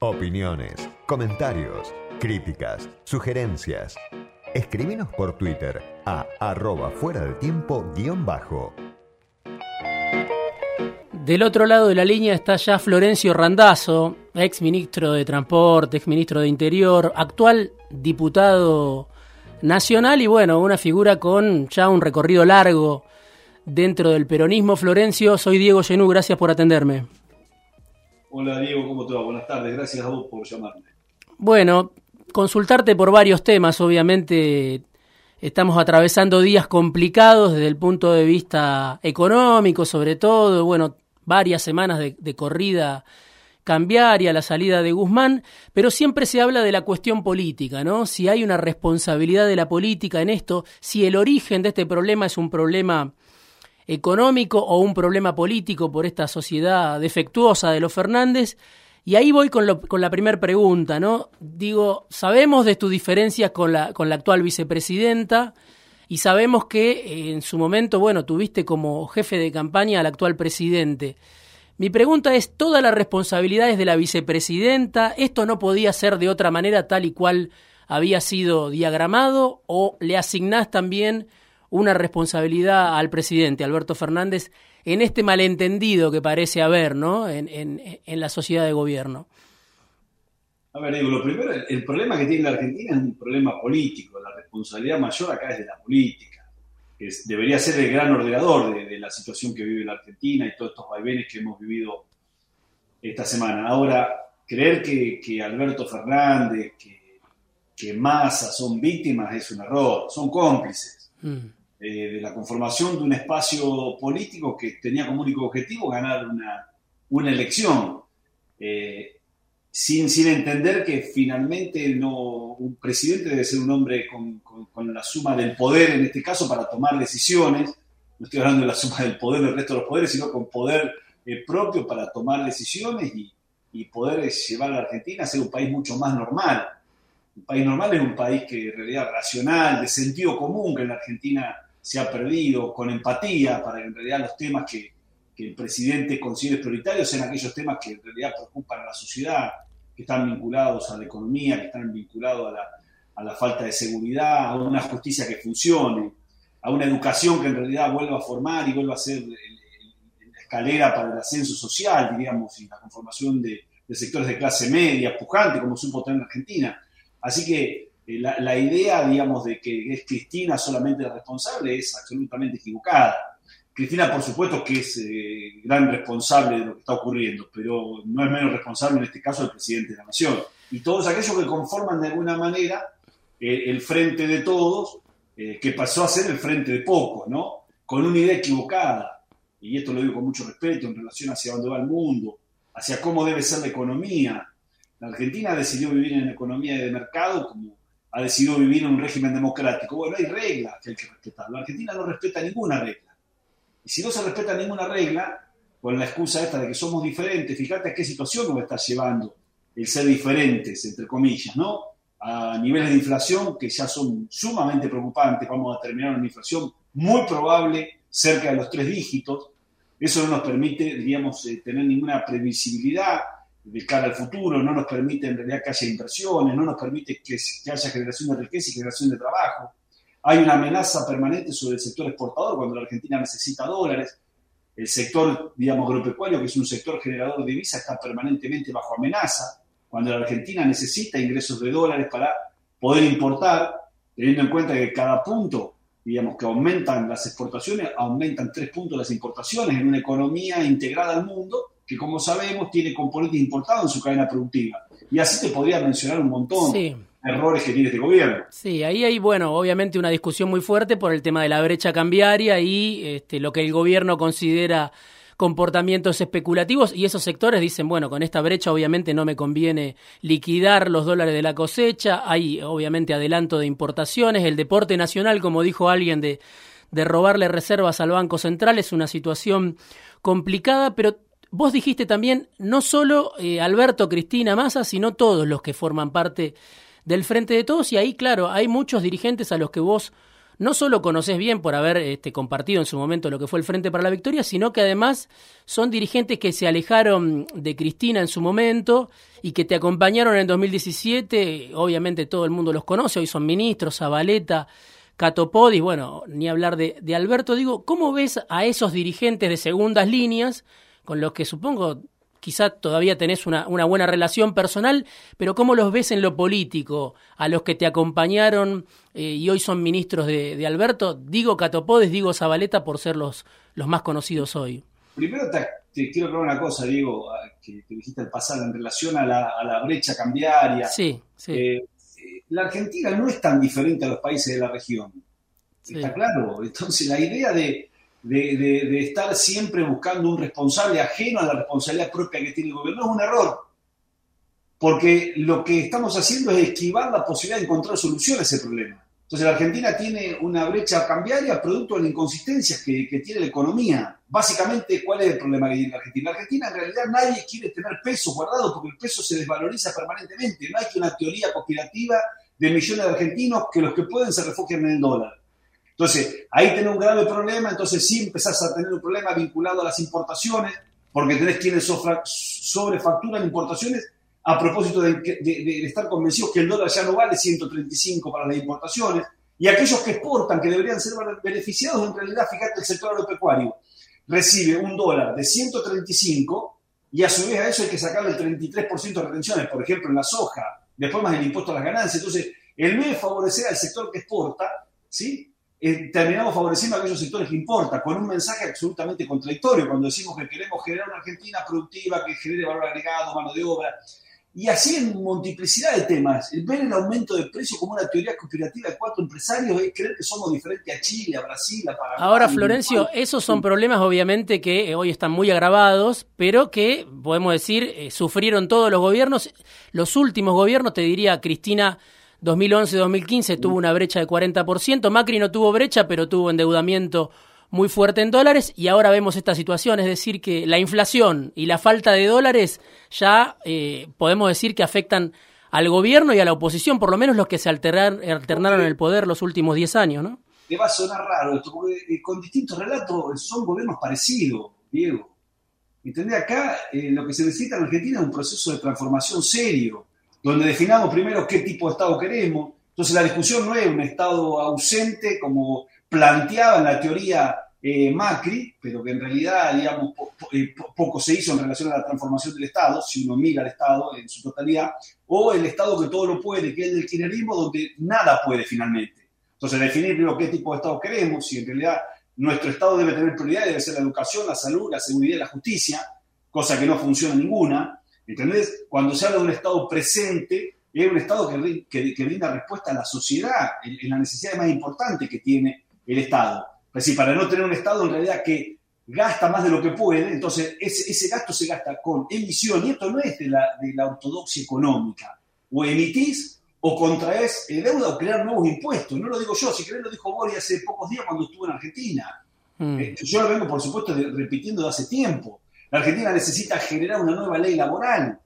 Opiniones, comentarios, críticas, sugerencias. Escríbenos por Twitter a arroba fuera del tiempo guion bajo. Del otro lado de la línea está ya Florencio Randazzo, ex ministro de Transporte, ex ministro de Interior, actual diputado nacional y bueno, una figura con ya un recorrido largo dentro del peronismo. Florencio, soy Diego Genú, gracias por atenderme. Hola Diego, ¿cómo te va? Buenas tardes, gracias a vos por llamarme. Bueno, consultarte por varios temas, obviamente estamos atravesando días complicados desde el punto de vista económico, sobre todo, bueno, varias semanas de, corrida cambiaria, la salida de Guzmán, pero siempre se habla de la cuestión política, ¿no? Si hay una responsabilidad de la política en esto, si el origen de este problema es un problema económico o un problema político por esta sociedad defectuosa de los Fernández. Y ahí voy con, con la primera pregunta, ¿no? Digo, sabemos de tus diferencias con la, con la actual vicepresidenta, y sabemos que eh, en su momento, bueno, tuviste como jefe de campaña al actual presidente. Mi pregunta es, ¿todas las responsabilidades de la vicepresidenta? ¿Esto no podía ser de otra manera tal y cual había sido diagramado? ¿O le asignás también una responsabilidad al presidente, Alberto Fernández, en este malentendido que parece haber ¿no? en, en la sociedad de gobierno? A ver, digo, lo primero, el problema que tiene la Argentina es un problema político. La responsabilidad mayor acá es de la política, que debería ser el gran ordenador de, la situación que vive la Argentina y todos estos vaivenes que hemos vivido esta semana. Ahora, creer que, Alberto Fernández, que, que, Massa son víctimas es un error, son cómplices mm. Eh, de la conformación de un espacio político que tenía como único objetivo ganar una, una elección. Eh, sin, sin entender que finalmente no, un presidente debe ser un hombre con, con, la suma del poder, en este caso, para tomar decisiones. No estoy hablando de la suma del poder del resto de los poderes, sino con poder eh, propio para tomar decisiones y, y poder llevar a la Argentina a ser un país mucho más normal. Un país normal es un país que en realidad racional, de sentido común, que en la Argentina se ha perdido, con empatía, para que en realidad los temas que, el presidente considere prioritarios sean aquellos temas que en realidad preocupan a la sociedad, que están vinculados a la economía, que están vinculados a la, falta de seguridad, a una justicia que funcione, a una educación que en realidad vuelva a formar y vuelva a ser la escalera para el ascenso social, diríamos, y la conformación de, sectores de clase media, pujante, como supo tener Argentina. Así que la, la, idea, digamos, de que es Cristina solamente la responsable es absolutamente equivocada. Cristina, por supuesto, que es eh, gran responsable de lo que está ocurriendo, pero no es menos responsable en este caso el presidente de la Nación. Y todos aquellos que conforman de alguna manera eh, el frente de todos, eh, que pasó a ser el frente de pocos, ¿no? Con una idea equivocada, y esto lo digo con mucho respeto en relación hacia dónde va el mundo, hacia cómo debe ser la economía. La Argentina decidió vivir en economía de mercado como ha decidido vivir en un régimen democrático. Bueno, hay reglas que hay que respetar. La Argentina no respeta ninguna regla. Y si no se respeta ninguna regla, con la excusa esta de que somos diferentes, fíjate a qué situación nos está llevando el ser diferentes, entre comillas, ¿no? A niveles de inflación que ya son sumamente preocupantes, vamos a terminar una inflación muy probable cerca de los tres dígitos. Eso no nos permite, diríamos, eh, tener ninguna previsibilidad de cara al futuro, no nos permite en realidad que haya inversiones, no nos permite que, que haya generación de riqueza y generación de trabajo. Hay una amenaza permanente sobre el sector exportador cuando la Argentina necesita dólares. El sector, digamos, agropecuario, que es un sector generador de divisas, está permanentemente bajo amenaza. Cuando la Argentina necesita ingresos de dólares para poder importar, teniendo en cuenta que cada punto, digamos, que aumentan las exportaciones, aumentan tres puntos las importaciones en una economía integrada al mundo que, como sabemos, tiene componentes importados en su cadena productiva. Y así te podría mencionar un montón. Sí errores que tiene este gobierno. Sí, ahí hay, bueno, obviamente una discusión muy fuerte por el tema de la brecha cambiaria y este, lo que el gobierno considera comportamientos especulativos y esos sectores dicen, bueno, con esta brecha obviamente no me conviene liquidar los dólares de la cosecha, hay obviamente adelanto de importaciones, el deporte nacional, como dijo alguien, de, de robarle reservas al Banco Central es una situación complicada, pero vos dijiste también, no solo eh, Alberto, Cristina, Massa, sino todos los que forman parte del Frente de Todos y ahí, claro, hay muchos dirigentes a los que vos no solo conoces bien por haber este, compartido en su momento lo que fue el Frente para la Victoria, sino que además son dirigentes que se alejaron de Cristina en su momento y que te acompañaron en 2017. Obviamente todo el mundo los conoce, hoy son ministros, Zabaleta, Catopodis, bueno, ni hablar de, de Alberto. Digo, ¿cómo ves a esos dirigentes de segundas líneas con los que supongo quizá todavía tenés una, una, buena relación personal, pero ¿cómo los ves en lo político? A los que te acompañaron eh, y hoy son ministros de, de, Alberto, digo Catopodes, digo Zabaleta por ser los, los más conocidos hoy. Primero te, te quiero aclarar una cosa, Diego, que, que dijiste al pasar en relación a la, a la brecha cambiaria. Sí, sí. Eh, la Argentina no es tan diferente a los países de la región. Sí. ¿Está claro? Entonces la idea de, de, estar siempre buscando un responsable ajeno a la responsabilidad propia que tiene el gobierno es un error. Porque lo que estamos haciendo es esquivar la posibilidad de encontrar solución a ese problema. Entonces la Argentina tiene una brecha cambiaria producto de las inconsistencias que, que, tiene la economía. Básicamente, ¿cuál es el problema que tiene la Argentina? La Argentina en realidad nadie quiere tener peso guardado porque el peso se desvaloriza permanentemente. No hay que una teoría conspirativa de millones de argentinos que los que pueden se refugian en el dólar. Entonces, ahí tenés un grave problema, entonces sí empezás a tener un problema vinculado a las importaciones, porque tenés quienes sobrefacturan importaciones a propósito de, estar convencidos que el dólar ya no vale 135 para las importaciones, y aquellos que exportan, que deberían ser beneficiados, en realidad, fíjate, el sector agropecuario recibe un dólar de 135 y a su vez a eso hay que sacarle el 33% de retenciones, por ejemplo, en la soja, después más el impuesto a las ganancias. Entonces, el vez de favorecer al sector que exporta, ¿sí? Eh, terminamos favoreciendo a aquellos sectores que importan, con un mensaje absolutamente contradictorio, cuando decimos que queremos generar una Argentina productiva, que genere valor agregado, mano de obra, y así en multiplicidad de temas. Ver el aumento de precios como una teoría conspirativa de cuatro empresarios es creer que somos diferentes a Chile, a Brasil, a Paraguay. Ahora, Florencio, esos son problemas obviamente que hoy están muy agravados, pero que, podemos decir, eh, sufrieron todos los gobiernos. Los últimos gobiernos, te diría Cristina 2011-2015 tuvo una brecha de 40%, Macri no tuvo brecha, pero tuvo endeudamiento muy fuerte en dólares y ahora vemos esta situación, es decir, que la inflación y la falta de dólares ya eh, podemos decir que afectan al gobierno y a la oposición, por lo menos los que se alternar, alternaron en el poder los últimos 10 años, ¿no? Te va a sonar raro esto, porque eh, con distintos relatos son gobiernos parecidos, Diego. ¿Entendés? Acá eh, lo que se necesita en Argentina es un proceso de transformación serio donde definamos primero qué tipo de Estado queremos. Entonces la discusión no es un Estado ausente como planteaba en la teoría eh, Macri, pero que en realidad, digamos, po eh, po poco se hizo en relación a la transformación del Estado, si uno mira al Estado en su totalidad, o el Estado que todo lo puede, que es el kirchnerismo, donde nada puede finalmente. Entonces definir primero qué tipo de Estado queremos, si en realidad nuestro Estado debe tener prioridad, debe ser la educación, la salud, la seguridad y la justicia, cosa que no funciona ninguna, ¿Entendés? Cuando se habla de un Estado presente, es un Estado que, que, que brinda respuesta a la sociedad, en, en la necesidad más importante que tiene el Estado. Es decir, para no tener un Estado en realidad que gasta más de lo que puede, entonces ese, ese gasto se gasta con emisión, y esto no es de la, de la ortodoxia económica. O emitís o contraes deuda o crear nuevos impuestos. No lo digo yo, si querés lo dijo Bori hace pocos días cuando estuvo en Argentina. Mm. Eh, yo lo vengo, por supuesto, de, repitiendo de hace tiempo. La Argentina necesita generar una nueva ley laboral,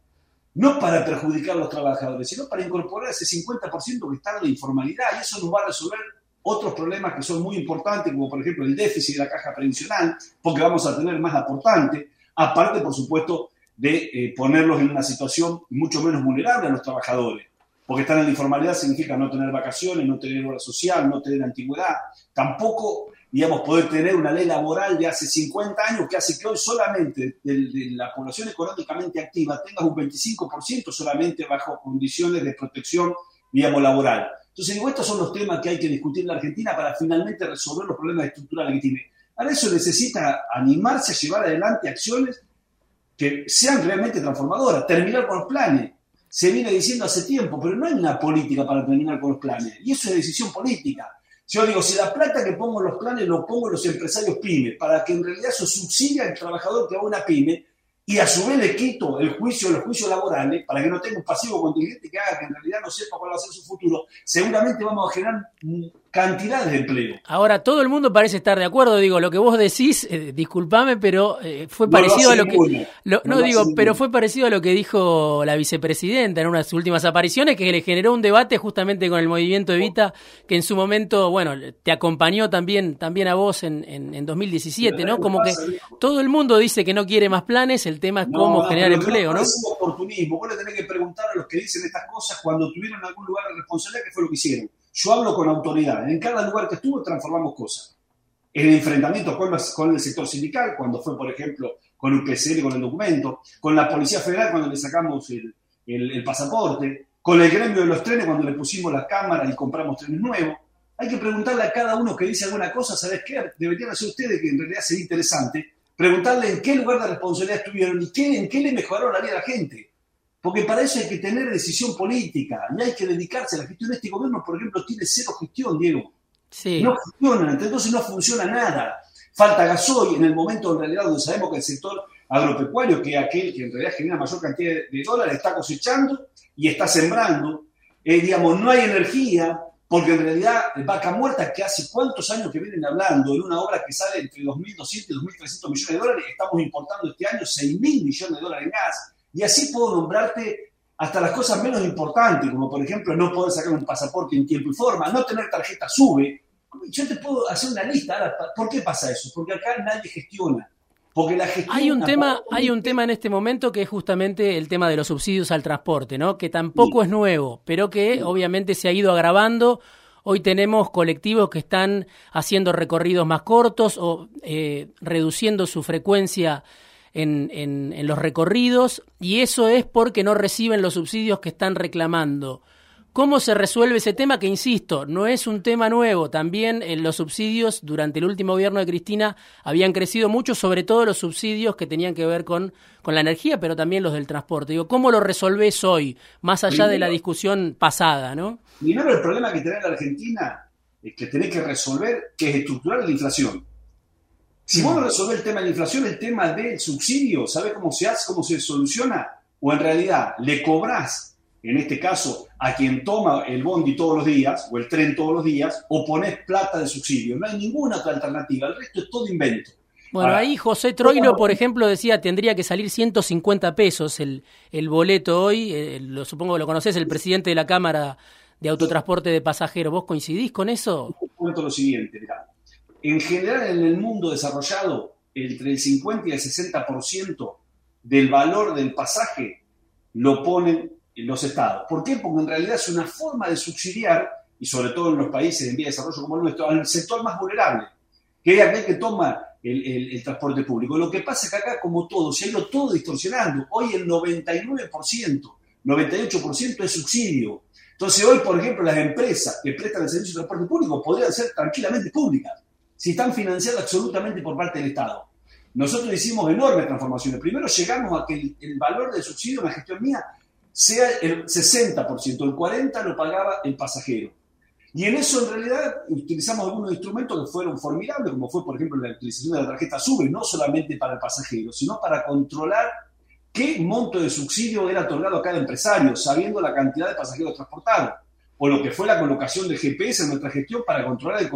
no para perjudicar a los trabajadores, sino para incorporar ese 50% que está en la informalidad y eso nos va a resolver otros problemas que son muy importantes, como por ejemplo el déficit de la caja previsional, porque vamos a tener más aportante, aparte, por supuesto, de eh, ponerlos en una situación mucho menos vulnerable a los trabajadores. Porque estar en la informalidad significa no tener vacaciones, no tener hora social, no tener antigüedad, tampoco digamos, poder tener una ley laboral de hace 50 años que hace que hoy solamente de, de la población económicamente activa tenga un 25% solamente bajo condiciones de protección, digamos, laboral. Entonces, digo, estos son los temas que hay que discutir en la Argentina para finalmente resolver los problemas estructurales que tiene. Para eso necesita animarse a llevar adelante acciones que sean realmente transformadoras, terminar con los planes. Se viene diciendo hace tiempo, pero no hay una política para terminar con los planes. Y eso es decisión política yo digo, si la plata que pongo en los planes lo pongo en los empresarios pymes, para que en realidad eso subsidia al trabajador que haga una pyme, y a su vez le quito el juicio, los juicios laborales, para que no tenga un pasivo contingente que haga que en realidad no sepa cuál va a ser su futuro, seguramente vamos a generar cantidades de empleo. Ahora, todo el mundo parece estar de acuerdo. Digo, lo que vos decís, eh, discúlpame, pero eh, fue parecido a lo que. no, digo, pero fue parecido a lo que dijo la vicepresidenta en unas últimas apariciones, que le generó un debate justamente con el movimiento Evita, que en su momento, bueno, te acompañó también, también a vos en, en, 2017, ¿no? Como que todo el mundo dice que no quiere más planes, el tema es cómo generar empleo, ¿no? Es oportunismo. Vos le tenés que preguntar a los que dicen estas cosas cuando tuvieron algún lugar de responsabilidad, qué fue lo que hicieron yo hablo con autoridad. En cada lugar que estuvo transformamos cosas. En enfrentamientos con, con el sector sindical, cuando fue, por ejemplo, con el PCL, con el documento, con la Policía Federal cuando le sacamos el, el, pasaporte, con el gremio de los trenes cuando le pusimos la cámara y compramos trenes nuevos. Hay que preguntarle a cada uno que dice alguna cosa, ¿sabes qué? Deberían hacer ustedes, que en realidad sería interesante, preguntarle en qué lugar de responsabilidad estuvieron y qué, en qué le mejoraron la vida a la gente. Porque para eso hay que tener decisión política y hay que dedicarse a la gestión. Este gobierno, por ejemplo, tiene cero gestión, Diego. Sí. No funciona, entonces no funciona nada. Falta gasoil en el momento en realidad donde sabemos que el sector agropecuario, que es aquel que en realidad genera mayor cantidad de dólares, está cosechando y está sembrando. Eh, digamos, no hay energía, porque en realidad Vaca Muerta, que hace cuántos años que vienen hablando en una obra que sale entre 2.200 y 2.300 millones de dólares, estamos importando este año 6.000 millones de dólares en gas, y así puedo nombrarte hasta las cosas menos importantes, como por ejemplo no poder sacar un pasaporte en tiempo y forma, no tener tarjeta SUBE. Yo te puedo hacer una lista. Ahora, ¿Por qué pasa eso? Porque acá nadie gestiona. Porque la gestión hay un tema, hay un tema en este momento que es justamente el tema de los subsidios al transporte, ¿no? Que tampoco es nuevo, pero que obviamente se ha ido agravando. Hoy tenemos colectivos que están haciendo recorridos más cortos o eh, reduciendo su frecuencia en, en, los recorridos y eso es porque no reciben los subsidios que están reclamando. ¿Cómo se resuelve ese tema? Que, insisto, no es un tema nuevo. También en los subsidios durante el último gobierno de Cristina habían crecido mucho, sobre todo los subsidios que tenían que ver con, con la energía, pero también los del transporte. Digo, ¿cómo lo resolvés hoy, más allá de la discusión pasada? ¿no? Primero, el problema que tiene la Argentina es que tenés que resolver, que es estructural la inflación. Si vos no resolvés el tema de la inflación, el tema del subsidio, ¿sabes cómo se hace, cómo se soluciona? O en realidad le cobrás, en este caso, a quien toma el bondi todos los días o el tren todos los días, o pones plata de subsidio. No hay ninguna otra alternativa, el resto es todo invento. Bueno, ahí José Troilo, por ejemplo, decía tendría que salir 150 pesos el, el boleto hoy. Eh, lo, supongo que lo conoces, el presidente de la Cámara de Autotransporte de Pasajeros. ¿Vos coincidís con eso? Cuento lo siguiente, mirá. En general, en el mundo desarrollado, entre el 50 y el 60% del valor del pasaje lo ponen los estados. ¿Por qué? Porque en realidad es una forma de subsidiar, y sobre todo en los países en vía de desarrollo como el nuestro, al sector más vulnerable, que es aquel que toma el, transporte público. Lo que pasa es que acá, como todo, se ha ido todo distorsionando. Hoy el 99%, 98% es subsidio. Entonces hoy, por ejemplo, las empresas que prestan el servicio de transporte público podrían ser tranquilamente públicas si están financiadas absolutamente por parte del Estado. Nosotros hicimos enormes transformaciones. Primero llegamos a que el, valor del subsidio en la gestión mía sea el 60%, el 40% lo pagaba el pasajero. Y en eso, en realidad, utilizamos algunos instrumentos que fueron formidables, como fue, por ejemplo, la utilización de la tarjeta SUBE, no solamente para el pasajero, sino para controlar qué monto de subsidio era otorgado a cada empresario, sabiendo la cantidad de pasajeros transportados o lo que fue la colocación de GPS en nuestra gestión para controlar el,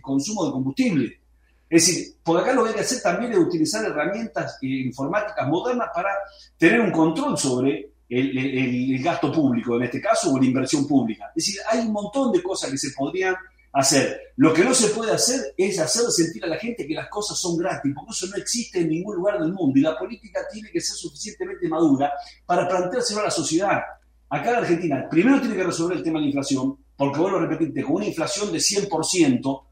consumo de combustible. Es decir, por acá lo que hay que hacer también es utilizar herramientas eh, informáticas modernas para tener un control sobre el, gasto público, en este caso, o la inversión pública. Es decir, hay un montón de cosas que se podrían hacer. Lo que no se puede hacer es hacer sentir a la gente que las cosas son gratis, porque eso no existe en ningún lugar del mundo y la política tiene que ser suficientemente madura para planteárselo a la sociedad. Acá en Argentina, primero tiene que resolver el tema de la inflación, porque vuelvo a repetirte, con una inflación de 100%,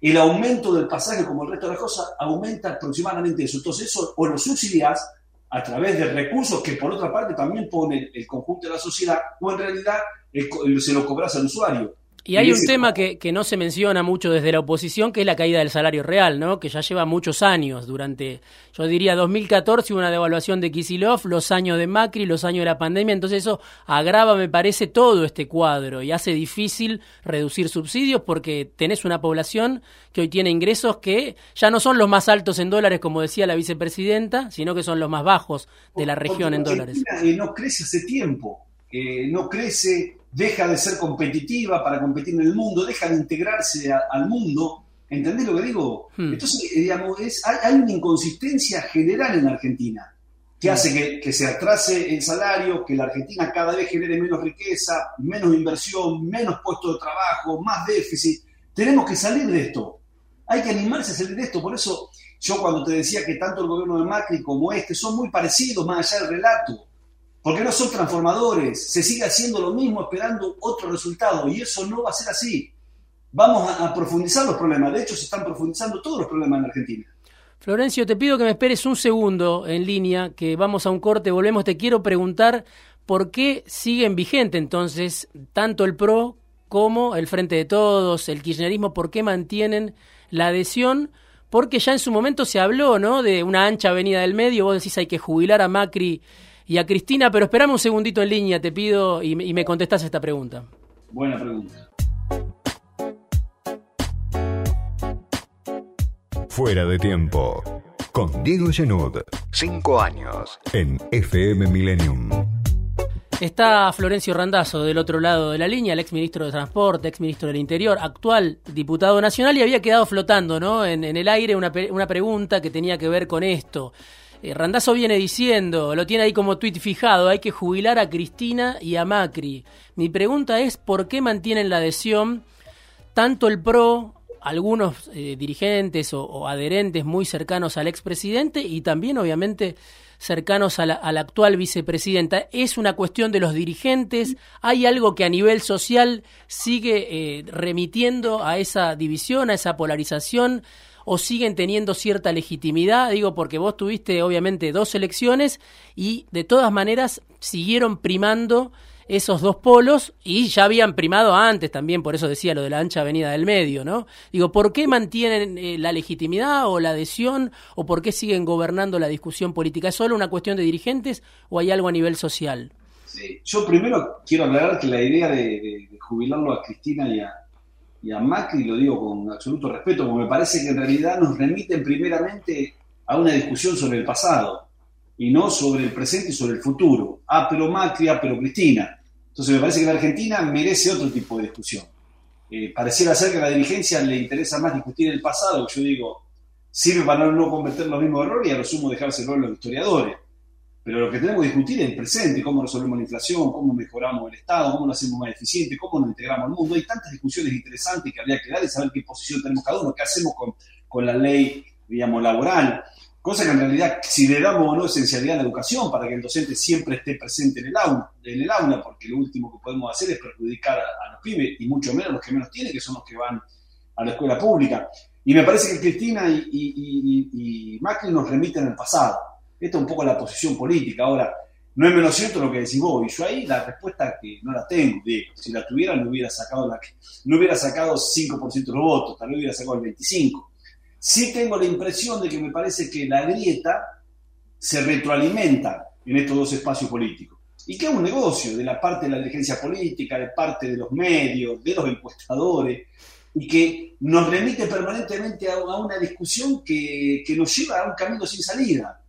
el aumento del pasaje, como el resto de las cosas, aumenta aproximadamente eso. Entonces, eso o lo subsidias a través de recursos que, por otra parte, también pone el conjunto de la sociedad, o en realidad se lo cobras al usuario. Y hay un tema que, que, no se menciona mucho desde la oposición, que es la caída del salario real, ¿no? Que ya lleva muchos años, durante, yo diría, 2014 hubo una devaluación de Kisilov, los años de Macri, los años de la pandemia, entonces eso agrava, me parece, todo este cuadro y hace difícil reducir subsidios porque tenés una población que hoy tiene ingresos que ya no son los más altos en dólares, como decía la vicepresidenta, sino que son los más bajos de la región en dólares. Y no crece hace tiempo. Eh, no crece, deja de ser competitiva para competir en el mundo, deja de integrarse al mundo. ¿Entendés lo que digo? Hmm. Entonces, eh, digamos, es, hay, una inconsistencia general en Argentina que hmm. hace que, que, se atrase el salario, que la Argentina cada vez genere menos riqueza, menos inversión, menos puestos de trabajo, más déficit. Tenemos que salir de esto. Hay que animarse a salir de esto. Por eso yo cuando te decía que tanto el gobierno de Macri como este son muy parecidos más allá del relato, porque no son transformadores, se sigue haciendo lo mismo esperando otro resultado y eso no va a ser así. Vamos a, profundizar los problemas, de hecho se están profundizando todos los problemas en Argentina. Florencio, te pido que me esperes un segundo en línea, que vamos a un corte, volvemos. Te quiero preguntar por qué siguen vigentes entonces tanto el PRO como el Frente de Todos, el Kirchnerismo, por qué mantienen la adhesión porque ya en su momento se habló, ¿no? De una ancha avenida del medio, vos decís hay que jubilar a Macri y a Cristina, pero esperame un segundito en línea, te pido, y, me contestás esta pregunta. Buena pregunta. Fuera de tiempo. Con Diego Genud. Cinco años. En FM Millennium. Está Florencio Randazzo del otro lado de la línea, el ex ministro de Transporte, ex ministro del Interior, actual diputado nacional y había quedado flotando ¿no? en, el aire una, una, pregunta que tenía que ver con esto. Eh, Randazzo viene diciendo, lo tiene ahí como tuit fijado, hay que jubilar a Cristina y a Macri. Mi pregunta es, ¿por qué mantienen la adhesión tanto el PRO, algunos eh, dirigentes o, o adherentes muy cercanos al expresidente y también obviamente cercanos a la, actual vicepresidenta. ¿Es una cuestión de los dirigentes? ¿Hay algo que a nivel social sigue eh, remitiendo a esa división, a esa polarización? ¿O siguen teniendo cierta legitimidad? Digo, porque vos tuviste obviamente dos elecciones y de todas maneras siguieron primando esos dos polos y ya habían primado antes también, por eso decía lo de la ancha avenida del medio, ¿no? Digo, ¿por qué mantienen eh, la legitimidad o la adhesión o por qué siguen gobernando la discusión política? ¿Es solo una cuestión de dirigentes o hay algo a nivel social? Yo primero quiero aclarar que la idea de, jubilarlo a Cristina y a, y a Macri, lo digo con absoluto respeto, porque me parece que en realidad nos remiten primeramente a una discusión sobre el pasado y no sobre el presente y sobre el futuro. Ah, pero Macri, ah, pero Cristina. Entonces me parece que la Argentina merece otro tipo de discusión. Eh, pareciera ser que a la dirigencia le interesa más discutir el pasado, yo digo, sirve para no cometer los mismos errores y a lo sumo dejárselo a los historiadores. Pero lo que tenemos que discutir es el presente, cómo resolvemos la inflación, cómo mejoramos el Estado, cómo lo hacemos más eficiente, cómo nos integramos al mundo. Hay tantas discusiones interesantes que habría que dar y saber qué posición tenemos cada uno, qué hacemos con, con la ley, digamos, laboral. Cosa que en realidad, si le damos o no esencialidad a la educación para que el docente siempre esté presente en el aula, en el aula porque lo último que podemos hacer es perjudicar a, los pibes, y mucho menos los que menos tienen, que son los que van a la escuela pública. Y me parece que Cristina y, Macri nos remiten al pasado. Esta es un poco la posición política. Ahora, no es menos cierto lo que decís vos, y yo ahí la respuesta que no la tengo. Si la tuviera, no hubiera sacado, la, no hubiera sacado 5% de los votos, tal vez hubiera sacado el 25%. Sí tengo la impresión de que me parece que la grieta se retroalimenta en estos dos espacios políticos. Y que es un negocio de la parte de la dirigencia política, de parte de los medios, de los encuestadores, y que nos remite permanentemente a, una discusión que, nos lleva a un camino sin salida,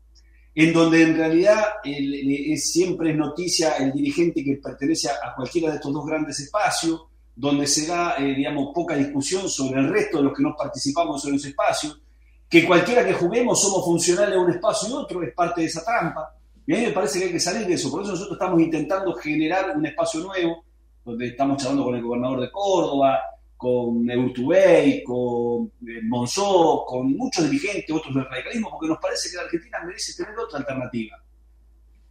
en donde en realidad es, siempre es noticia el dirigente que pertenece a cualquiera de estos dos grandes espacios, donde se da, eh, digamos, poca discusión sobre el resto de los que no participamos en los espacios, que cualquiera que juguemos somos funcionales a un espacio y otro, es parte de esa trampa. Y a mí me parece que hay que salir de eso. Por eso nosotros estamos intentando generar un espacio nuevo, donde estamos charlando con el gobernador de Córdoba, con Eurtubey, con eh, Monzó, con muchos dirigentes, otros del radicalismo, porque nos parece que la Argentina merece tener otra alternativa.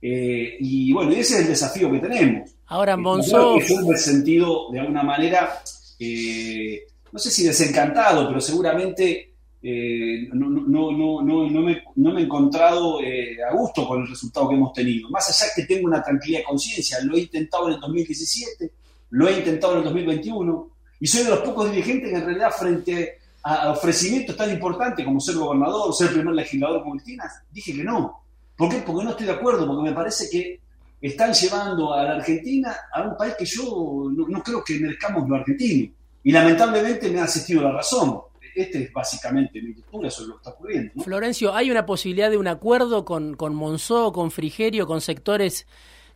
Eh, y bueno, ese es el desafío que tenemos. Ahora, Monzó. Yo me he sentido de alguna manera, eh, no sé si desencantado, pero seguramente eh, no, no, no, no, me, no me he encontrado a gusto con el resultado que hemos tenido. Más allá que tengo una tranquila conciencia, lo he intentado en el 2017, lo he intentado en el 2021, y soy de los pocos dirigentes que en realidad frente a ofrecimientos tan importantes como ser gobernador, ser primer legislador como Cristina, dije que no ¿Por qué? Porque no estoy de acuerdo, porque me parece que están llevando a la Argentina a un país que yo no, creo que merezcamos lo argentino. Y lamentablemente me ha asistido la razón. Este es básicamente mi lectura sobre lo que está ocurriendo. Florencio, ¿hay una posibilidad de un acuerdo con, con Monzó, con Frigerio, con sectores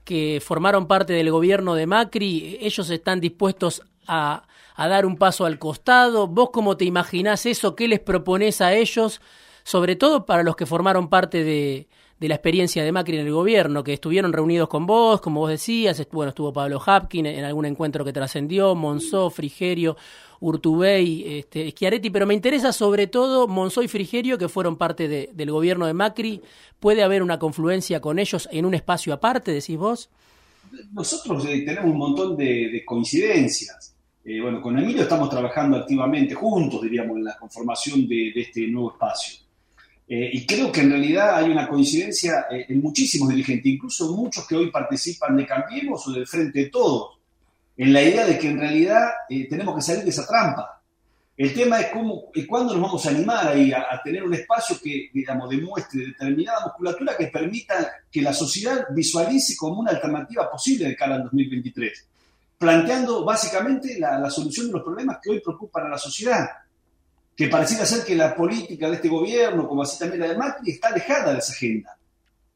que formaron parte del gobierno de Macri, ellos están dispuestos a, dar un paso al costado. ¿Vos cómo te imaginás eso? ¿Qué les propones a ellos? Sobre todo para los que formaron parte de, la experiencia de Macri en el gobierno, que estuvieron reunidos con vos, como vos decías, bueno, estuvo Pablo Hapkin en algún encuentro que trascendió, Monzó, Frigerio, Urtubey, este, Schiaretti, pero me interesa sobre todo Monzó y Frigerio, que fueron parte del gobierno de Macri. ¿Puede haber una confluencia con ellos en un espacio aparte, decís vos? Nosotros eh, tenemos un montón de, coincidencias. Eh, bueno, con Emilio estamos trabajando activamente juntos, diríamos, en la conformación de este nuevo espacio. Eh, y creo que en realidad hay una coincidencia eh, en muchísimos dirigentes, incluso muchos que hoy participan de Cambiemos o del Frente de Todos, en la idea de que en realidad eh, tenemos que salir de esa trampa. El tema es cómo cuándo nos vamos a animar ahí a, a, tener un espacio que, digamos, demuestre determinada musculatura que permita que la sociedad visualice como una alternativa posible de cara al 2023, planteando básicamente la, solución de los problemas que hoy preocupan a la sociedad que pareciera ser que la política de este gobierno, como así también la de Macri, está alejada de esa agenda.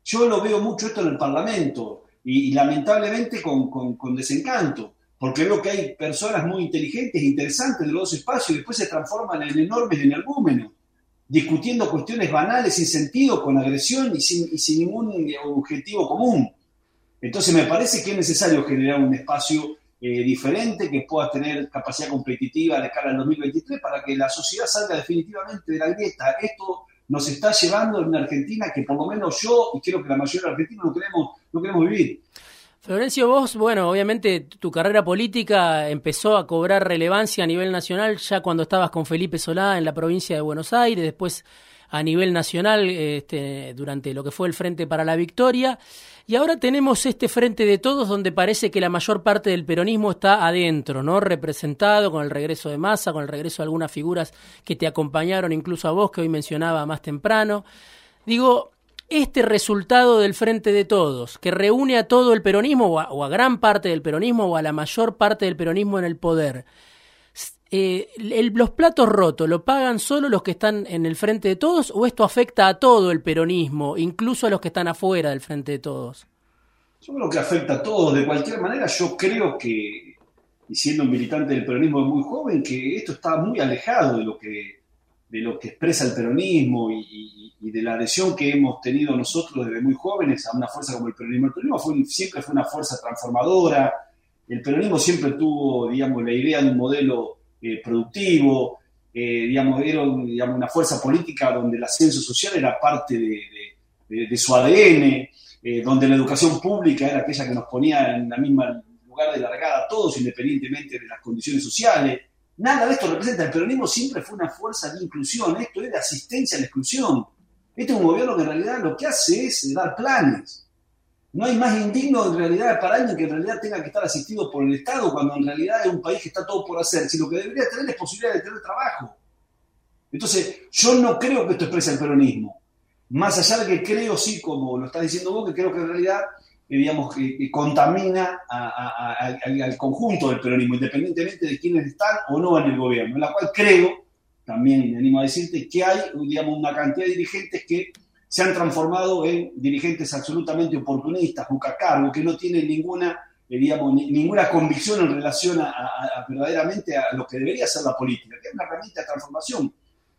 Yo lo veo mucho esto en el Parlamento y, lamentablemente con, con, desencanto, porque veo que hay personas muy inteligentes interesantes de los dos espacios y después se transforman en enormes energúmenos, discutiendo cuestiones banales sin sentido, con agresión y sin, y sin ningún objetivo común. Entonces me parece que es necesario generar un espacio eh, diferente, que pueda tener capacidad competitiva de cara al 2023 para que la sociedad salga definitivamente de la grieta. Esto nos está llevando en una Argentina que por lo menos yo y creo que la mayoría de los argentinos no queremos, no queremos vivir. Florencio, vos, bueno, obviamente tu carrera política empezó a cobrar relevancia a nivel nacional ya cuando estabas con Felipe Solá en la provincia de Buenos Aires, después a nivel nacional este, durante lo que fue el Frente para la Victoria. Y ahora tenemos este frente de todos donde parece que la mayor parte del peronismo está adentro, ¿no? Representado con el regreso de Massa, con el regreso de algunas figuras que te acompañaron, incluso a vos, que hoy mencionaba más temprano. Digo, este resultado del frente de todos, que reúne a todo el peronismo, o a, o a gran parte del peronismo, o a la mayor parte del peronismo en el poder, eh, ¿los platos rotos lo pagan solo los que están en el frente de todos o esto afecta a todo el peronismo, incluso a los que están afuera del frente de todos? Yo creo que afecta a todos. De cualquier manera, yo creo que, y siendo un militante del peronismo muy joven, que esto está muy alejado de lo que, de lo que expresa el peronismo y, de la adhesión que hemos tenido nosotros desde muy jóvenes a una fuerza como el peronismo. El peronismo fue, siempre fue una fuerza transformadora. El peronismo siempre tuvo, digamos, la idea de un modelo eh, productivo, eh, digamos, era una fuerza política donde el ascenso social era parte de, su ADN, eh, donde la educación pública era aquella que nos ponía en la misma lugar de largada a todos, independientemente de las condiciones sociales. Nada de esto representa, el peronismo siempre fue una fuerza de inclusión, esto es de asistencia a la exclusión. Este es un gobierno que en realidad lo que hace es dar planes, no hay más indigno en realidad para alguien que en realidad tenga que estar asistido por el Estado cuando en realidad es un país que está todo por hacer, si lo que debería tener es posibilidad de tener trabajo. Entonces, yo no creo que esto exprese el peronismo. Más allá de que creo, sí, como lo estás diciendo vos, que creo que en realidad, eh, digamos, que, contamina al conjunto del peronismo, independientemente de quiénes están o no en el gobierno, en la cual creo, también me animo a decirte, que hay, digamos, una cantidad de dirigentes que se han transformado en dirigentes absolutamente oportunistas, bucacargo, que no tienen ninguna, eh, digamos, ninguna convicción en relación a, verdaderamente a lo que debería ser la política, que es una herramienta de transformación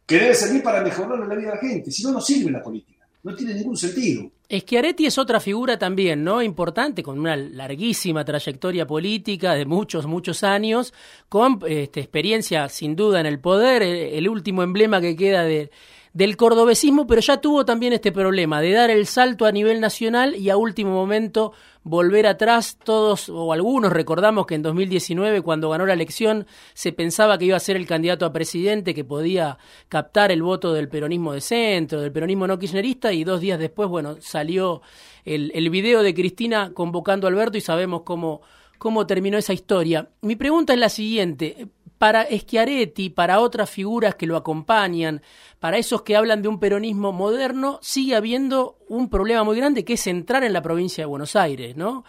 que debe servir para mejorar la vida de la gente, si no, no sirve la política, no tiene ningún sentido. Schiaretti es otra figura también, ¿no? Importante, con una larguísima trayectoria política de muchos, muchos años, con este, experiencia sin duda en el poder, el último emblema que queda de del cordobesismo, pero ya tuvo también este problema de dar el salto a nivel nacional y a último momento volver atrás. Todos o algunos recordamos que en 2019, cuando ganó la elección, se pensaba que iba a ser el candidato a presidente que podía captar el voto del peronismo de centro, del peronismo no kirchnerista, y dos días después, bueno, salió el, el video de Cristina convocando a Alberto y sabemos cómo, cómo terminó esa historia. Mi pregunta es la siguiente para Schiaretti, para otras figuras que lo acompañan, para esos que hablan de un peronismo moderno, sigue habiendo un problema muy grande que es entrar en la provincia de Buenos Aires, ¿no?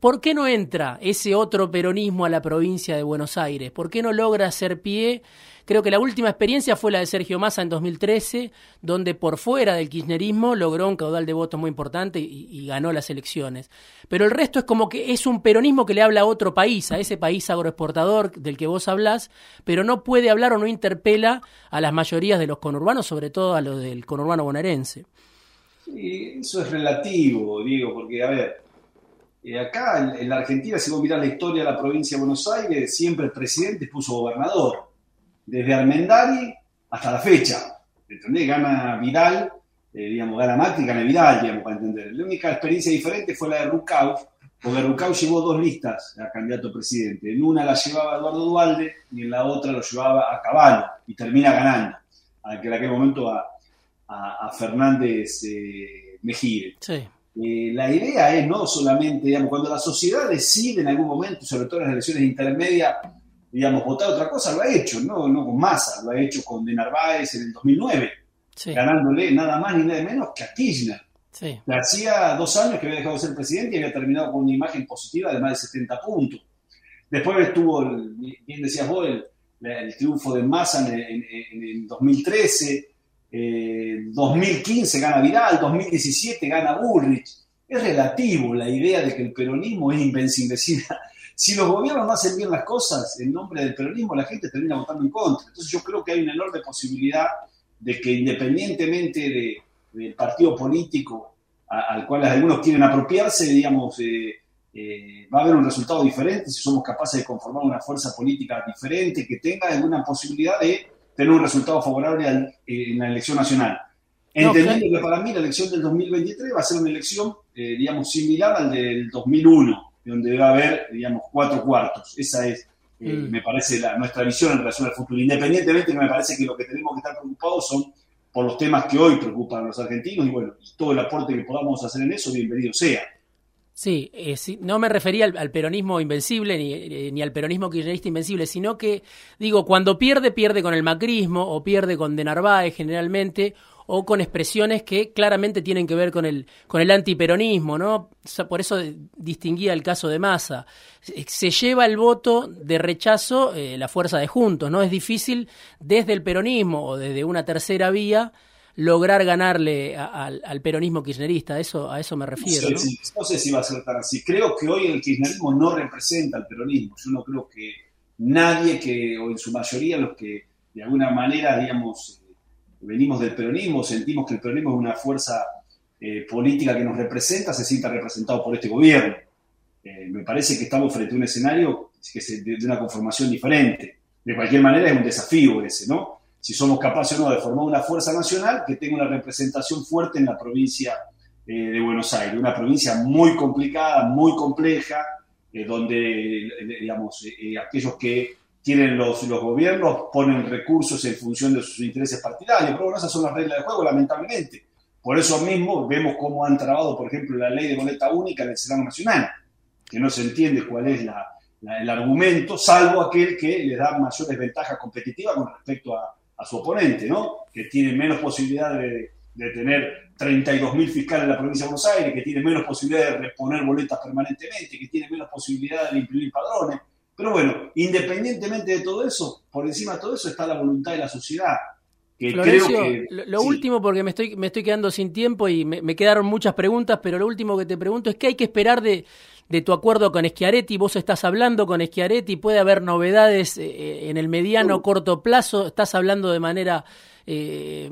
¿Por qué no entra ese otro peronismo a la provincia de Buenos Aires? ¿Por qué no logra hacer pie? Creo que la última experiencia fue la de Sergio Massa en 2013, donde por fuera del kirchnerismo logró un caudal de votos muy importante y, ganó las elecciones. Pero el resto es como que es un peronismo que le habla a otro país, a ese país agroexportador del que vos hablás, pero no puede hablar o no interpela a las mayorías de los conurbanos, sobre todo a los del conurbano bonaerense. Sí, eso es relativo, digo, porque a ver, eh, acá en, la Argentina, si vos mirás la historia de la provincia de Buenos Aires, siempre el presidente puso gobernador, desde Almendari hasta la fecha. ¿Entendés? Gana Vidal, eh, digamos, gana Macri, gana Vidal, digamos, para entender. La única experiencia diferente fue la de Rucau, porque Rucau llevó dos listas a candidato a presidente. En una la llevaba Eduardo Dualde y en la otra lo llevaba a Caballo y termina ganando, que en aquel momento a, Fernández eh, Mejide. Sí. Eh, la idea es no solamente, digamos, cuando la sociedad decide en algún momento, sobre todo en las elecciones intermedias, digamos, votar otra cosa, lo ha hecho, no, no con masa, lo ha hecho con De Narváez en el 2009, ganándole nada más ni nada menos que a Kirchner. Sí. Hacía dos años que había dejado de ser presidente y había terminado con una imagen positiva de más de 70 puntos. Después estuvo, bien decías vos, el, triunfo de Massa en, en 2013, 2015 eh, gana Vidal, 2017 gana Bullrich. Es relativo la idea de que el peronismo es invencible. Si, los gobiernos no hacen bien las cosas en nombre del peronismo, la gente termina votando en contra. Entonces yo creo que hay una enorme posibilidad de que independientemente del partido político al cual algunos quieren apropiarse, digamos, eh, eh, va a haber un resultado diferente si somos capaces de conformar una fuerza política diferente que tenga alguna posibilidad de tener un resultado favorable en la elección nacional. Entendiendo que para mí la elección del 2023 va a ser una elección, eh, digamos, similar al del 2001, donde va a haber, digamos, cuatro cuartos. Esa es, eh, mm. me parece, la, nuestra visión en relación al futuro. Independientemente, me parece que lo que tenemos que estar preocupados son por los temas que hoy preocupan a los argentinos y bueno, todo el aporte que podamos hacer en eso, bienvenido sea. Sí, eh, no me refería al, peronismo invencible ni, eh, ni, al peronismo kirchnerista invencible, sino que, digo, cuando pierde, pierde con el macrismo o pierde con De Narváez generalmente o con expresiones que claramente tienen que ver con el, con el antiperonismo, ¿no? por eso distinguía el caso de Massa. Se lleva el voto de rechazo eh, la fuerza de Juntos, ¿no? Es difícil desde el peronismo o desde una tercera vía lograr ganarle al peronismo kirchnerista, eso, a eso me refiero. No sé, Si, va a ser tan así. Creo que hoy el kirchnerismo no representa al peronismo. Yo no creo que nadie que, o en su mayoría los que de alguna manera, digamos, venimos del peronismo, sentimos que el peronismo es una fuerza eh, política que nos representa, se sienta representado por este gobierno. Eh, me parece que estamos frente a un escenario que es de, una conformación diferente. De cualquier manera es un desafío ese, ¿no? si somos capaces o no de formar una fuerza nacional que tenga una representación fuerte en la provincia eh, de Buenos Aires, una provincia muy complicada, muy compleja, donde, digamos, aquellos que tienen los, los gobiernos ponen recursos en función de sus intereses partidarios, pero bueno, esas son las reglas de juego, lamentablemente. Por eso mismo vemos cómo han trabado, por ejemplo, la ley de boleta única en el Senado Nacional, que no se entiende cuál es el argumento, salvo aquel que le da mayores ventajas competitivas con respecto a, a su oponente, ¿no? Que tiene menos posibilidad de, tener 32.000 fiscales en la provincia de Buenos Aires, que tiene menos posibilidad de reponer boletas permanentemente, que tiene menos posibilidad de imprimir padrones. Pero bueno, independientemente de todo eso, por encima de todo eso está la voluntad de la sociedad. Que creo que, lo, último, porque me estoy, me estoy quedando sin tiempo y me, me, quedaron muchas preguntas, pero lo último que te pregunto es qué hay que esperar de, de tu acuerdo con Schiaretti. Vos estás hablando con Schiaretti, puede haber novedades eh, eh, en el mediano o corto plazo. Estás hablando de manera eh,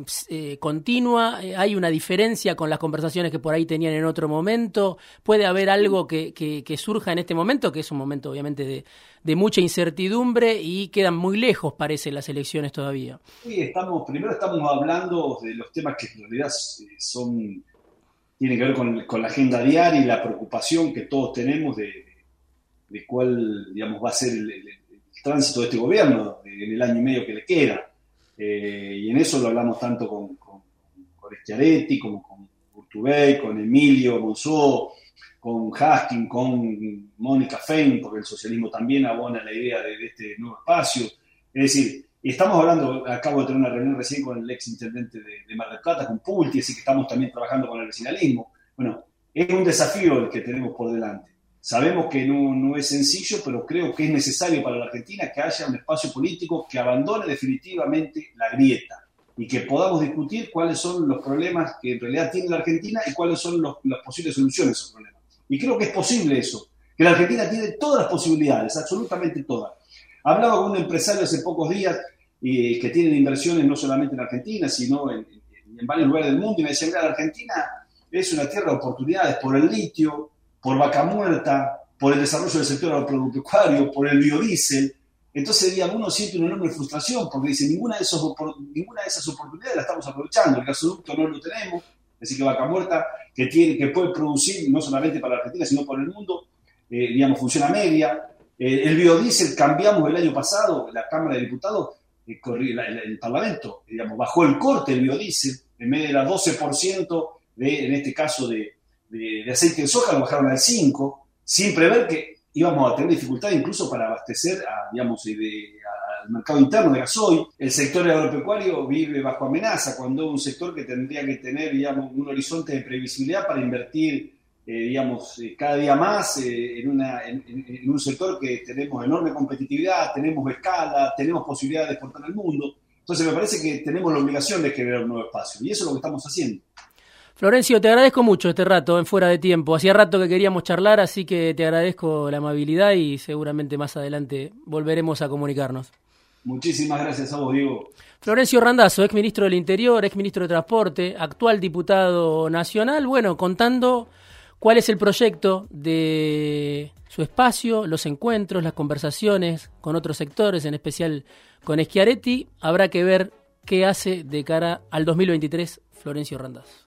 continua. hay una diferencia con las conversaciones que por ahí tenían en otro momento. Puede haber algo que, que, surja en este momento, que es un momento obviamente de, de, mucha incertidumbre y quedan muy lejos, parece, las elecciones todavía. Sí, estamos, primero estamos hablando de los temas que en realidad son tiene que ver con, la agenda diaria y la preocupación que todos tenemos de, cuál, digamos, va a ser el, tránsito de este gobierno en el año y medio que le queda. Eh, y en eso lo hablamos tanto con, con, con como con Urtubey, con Emilio Monzó, con Haskin, con Mónica Fein, porque el socialismo también abona la idea de, de este nuevo espacio. Es decir, y estamos hablando, acabo de tener una reunión recién con el ex intendente de, Mar del Plata, con Pulti, así que estamos también trabajando con el vecinalismo. Bueno, es un desafío el que tenemos por delante. Sabemos que no, no, es sencillo, pero creo que es necesario para la Argentina que haya un espacio político que abandone definitivamente la grieta y que podamos discutir cuáles son los problemas que en realidad tiene la Argentina y cuáles son los, las posibles soluciones a esos problemas. Y creo que es posible eso, que la Argentina tiene todas las posibilidades, absolutamente todas. Hablaba con un empresario hace pocos días eh, que tiene inversiones no solamente en Argentina, sino en, en, varios lugares del mundo, y me decía, mira, la Argentina es una tierra de oportunidades por el litio, por vaca muerta, por el desarrollo del sector agropecuario, por el biodiesel, entonces, digamos, uno siente una enorme frustración porque dice, ninguna de, esos, ninguna de esas oportunidades la estamos aprovechando. El gasoducto no lo tenemos, así que Vaca Muerta, que, tiene, que puede producir no solamente para la Argentina, sino para el mundo, eh, digamos, funciona media. Eh, el biodiesel cambiamos el año pasado, la Cámara de Diputados, eh, el, Parlamento, digamos, bajó el corte del biodiesel, en vez de la 12% de, en este caso, de, de, de aceite de soja, lo bajaron al 5%, sin prever que íbamos a tener dificultades incluso para abastecer a, digamos, de, al mercado interno de gasoil. El sector agropecuario vive bajo amenaza cuando un sector que tendría que tener digamos, un horizonte de previsibilidad para invertir eh, digamos, eh, cada día más eh, en, una, en, en, un sector que tenemos enorme competitividad, tenemos escala, tenemos posibilidad de exportar al mundo. Entonces me parece que tenemos la obligación de generar un nuevo espacio y eso es lo que estamos haciendo. Florencio, te agradezco mucho este rato en fuera de tiempo. Hacía rato que queríamos charlar, así que te agradezco la amabilidad y seguramente más adelante volveremos a comunicarnos. Muchísimas gracias a vos, Diego. Florencio Randazo, ex ministro del Interior, ex ministro de Transporte, actual diputado nacional, bueno, contando cuál es el proyecto de su espacio, los encuentros, las conversaciones con otros sectores, en especial con Schiaretti. Habrá que ver qué hace de cara al 2023 Florencio Randazo.